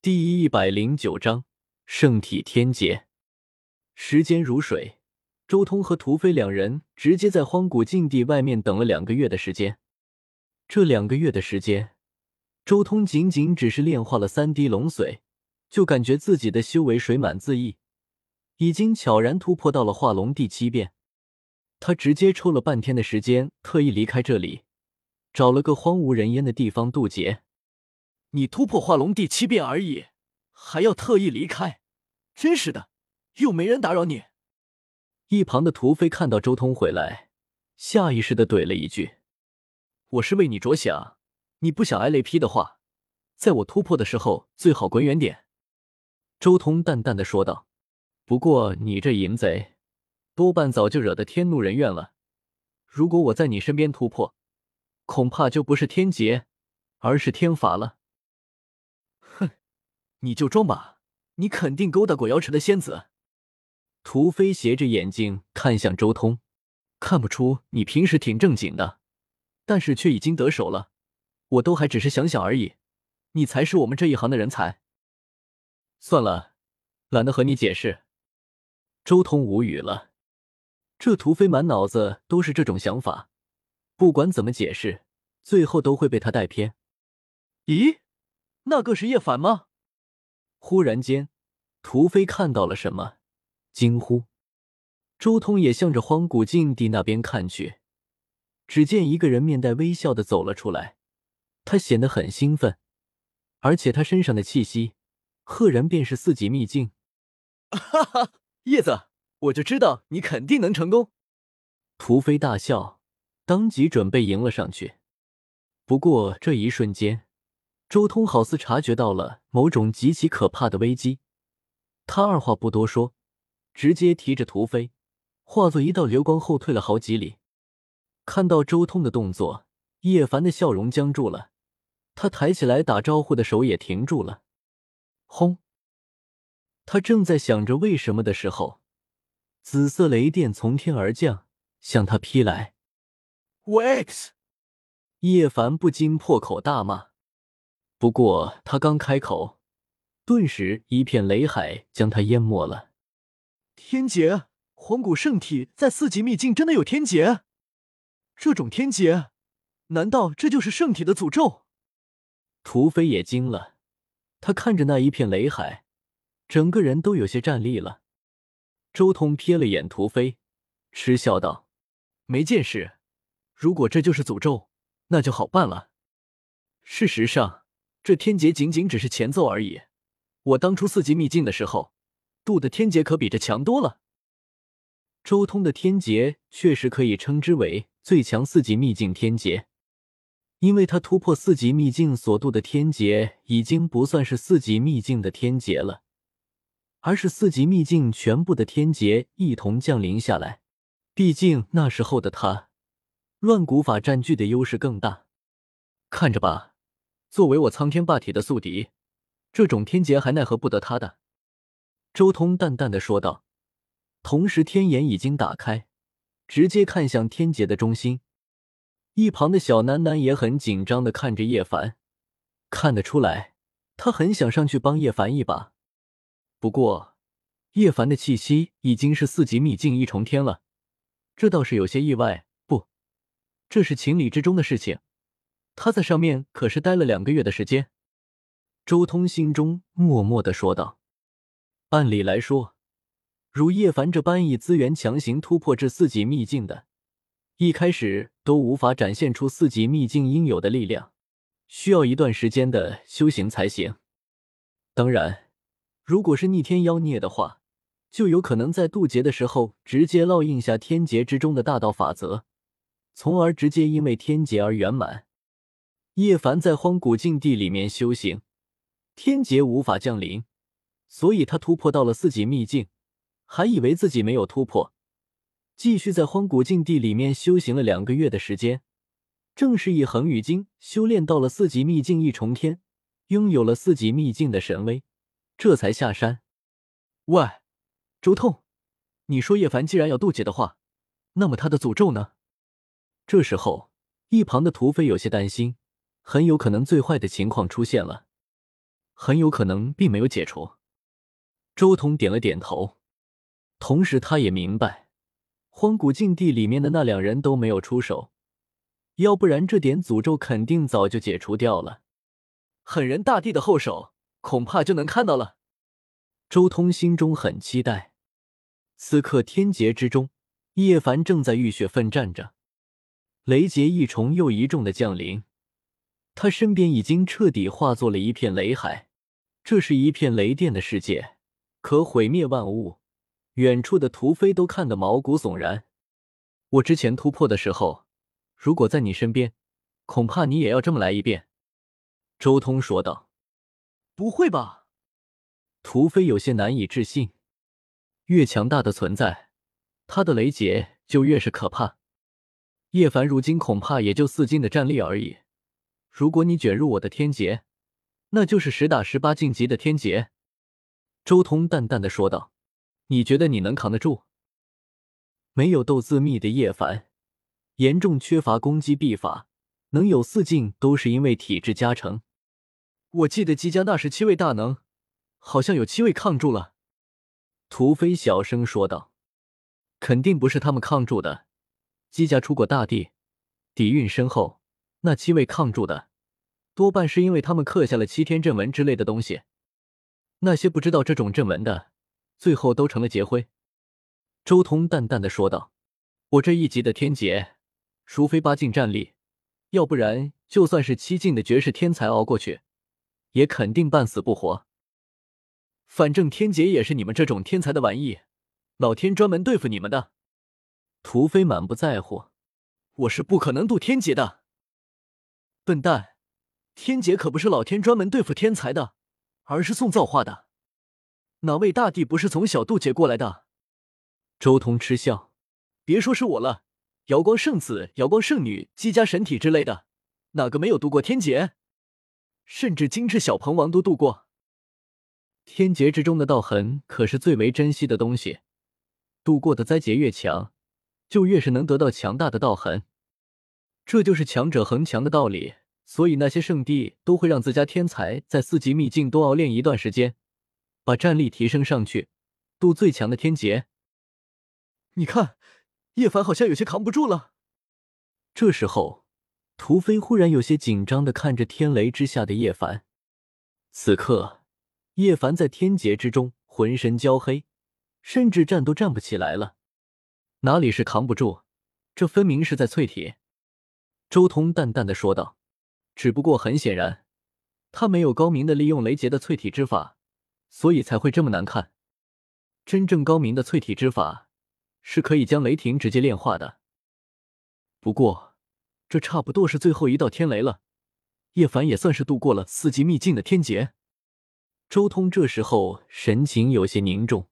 第一百零九章圣体天劫。时间如水，周通和屠飞两人直接在荒古禁地外面等了两个月的时间。这两个月的时间，周通仅仅只是炼化了三滴龙髓，就感觉自己的修为水满自溢，已经悄然突破到了化龙第七变。他直接抽了半天的时间，特意离开这里，找了个荒无人烟的地方渡劫。你突破化龙第七变而已，还要特意离开，真是的，又没人打扰你。一旁的屠飞看到周通回来，下意识的怼了一句：“我是为你着想，你不想挨雷劈的话，在我突破的时候最好滚远点。”周通淡淡的说道：“不过你这淫贼，多半早就惹得天怒人怨了。如果我在你身边突破，恐怕就不是天劫，而是天罚了。”你就装吧，你肯定勾搭过瑶池的仙子。屠飞斜着眼睛看向周通，看不出你平时挺正经的，但是却已经得手了。我都还只是想想而已，你才是我们这一行的人才。算了，懒得和你解释。周通无语了，这屠飞满脑子都是这种想法，不管怎么解释，最后都会被他带偏。咦，那个是叶凡吗？忽然间，屠飞看到了什么，惊呼。周通也向着荒古禁地那边看去，只见一个人面带微笑的走了出来，他显得很兴奋，而且他身上的气息，赫然便是四级秘境。哈哈，叶子，我就知道你肯定能成功。屠飞大笑，当即准备迎了上去。不过这一瞬间。周通好似察觉到了某种极其可怕的危机，他二话不多说，直接提着屠飞，化作一道流光后退了好几里。看到周通的动作，叶凡的笑容僵住了，他抬起来打招呼的手也停住了。轰！他正在想着为什么的时候，紫色雷电从天而降，向他劈来。Wax！叶凡不禁破口大骂。不过他刚开口，顿时一片雷海将他淹没了。天劫，黄古圣体在四级秘境真的有天劫？这种天劫，难道这就是圣体的诅咒？屠飞也惊了，他看着那一片雷海，整个人都有些站立了。周通瞥了眼屠飞，嗤笑道：“没见识。如果这就是诅咒，那就好办了。事实上。”这天劫仅仅只是前奏而已。我当初四级秘境的时候，渡的天劫可比这强多了。周通的天劫确实可以称之为最强四级秘境天劫，因为他突破四级秘境所渡的天劫已经不算是四级秘境的天劫了，而是四级秘境全部的天劫一同降临下来。毕竟那时候的他，乱古法占据的优势更大。看着吧。作为我苍天霸体的宿敌，这种天劫还奈何不得他的。周通淡淡的说道，同时天眼已经打开，直接看向天劫的中心。一旁的小楠楠也很紧张的看着叶凡，看得出来，他很想上去帮叶凡一把。不过，叶凡的气息已经是四级秘境一重天了，这倒是有些意外。不，这是情理之中的事情。他在上面可是待了两个月的时间，周通心中默默的说道：“按理来说，如叶凡这般以资源强行突破至四级秘境的，一开始都无法展现出四级秘境应有的力量，需要一段时间的修行才行。当然，如果是逆天妖孽的话，就有可能在渡劫的时候直接烙印下天劫之中的大道法则，从而直接因为天劫而圆满。”叶凡在荒古禁地里面修行，天劫无法降临，所以他突破到了四级秘境，还以为自己没有突破，继续在荒古禁地里面修行了两个月的时间，正是以恒宇经修炼到了四级秘境一重天，拥有了四级秘境的神威，这才下山。喂，周通，你说叶凡既然要渡劫的话，那么他的诅咒呢？这时候，一旁的土匪有些担心。很有可能最坏的情况出现了。很有可能并没有解除。周通点了点头，同时他也明白，荒古禁地里面的那两人都没有出手，要不然这点诅咒肯定早就解除掉了。狠人大帝的后手，恐怕就能看到了。周通心中很期待。此刻天劫之中，叶凡正在浴血奋战着，雷劫一重又一重的降临，他身边已经彻底化作了一片雷海，这是一片雷电的世界，可毁灭万物。远处的屠飞都看得毛骨悚然。我之前突破的时候，如果在你身边，恐怕你也要这么来一遍。”周通说道。“不会吧？”屠飞有些难以置信。越强大的存在，他的雷劫就越是可怕。叶凡如今恐怕也就四境的战力而已。如果你卷入我的天劫，那就是实打实八境级的天劫。”周通淡淡的说道。“你觉得你能扛得住？”没有斗字秘的叶凡，严重缺乏攻击秘法，能有四境都是因为体质加成。我记得姬家那十七位大能，好像有七位抗住了。屠飞小声说道：“肯定不是他们抗住的。姬家出过大帝，底蕴深厚。那七位抗住的，多半是因为他们刻下了七天阵纹之类的东西。那些不知道这种阵纹的，最后都成了劫灰。”周通淡淡的说道：“我这一级的天劫，除非八境战力，要不然就算是七境的绝世天才熬过去，也肯定半死不活。”反正天劫也是你们这种天才的玩意，老天专门对付你们的。屠飞满不在乎，我是不可能渡天劫的。笨蛋，天劫可不是老天专门对付天才的，而是送造化的。哪位大帝不是从小渡劫过来的？周通嗤笑，别说是我了，瑶光圣子、瑶光圣女、姬家神体之类的，哪个没有渡过天劫？甚至精致小鹏王都渡过。天劫之中的道痕可是最为珍惜的东西，渡过的灾劫越强，就越是能得到强大的道痕。这就是强者恒强的道理。所以那些圣地都会让自家天才在四级秘境多熬练一段时间，把战力提升上去，渡最强的天劫。你看，叶凡好像有些扛不住了。这时候，屠飞忽然有些紧张的看着天雷之下的叶凡。此刻。叶凡在天劫之中浑身焦黑，甚至站都站不起来了。哪里是扛不住，这分明是在淬体。周通淡淡的说道：“只不过很显然，他没有高明的利用雷劫的淬体之法，所以才会这么难看。真正高明的淬体之法，是可以将雷霆直接炼化的。不过，这差不多是最后一道天雷了。叶凡也算是度过了四级秘境的天劫。”周通这时候神情有些凝重。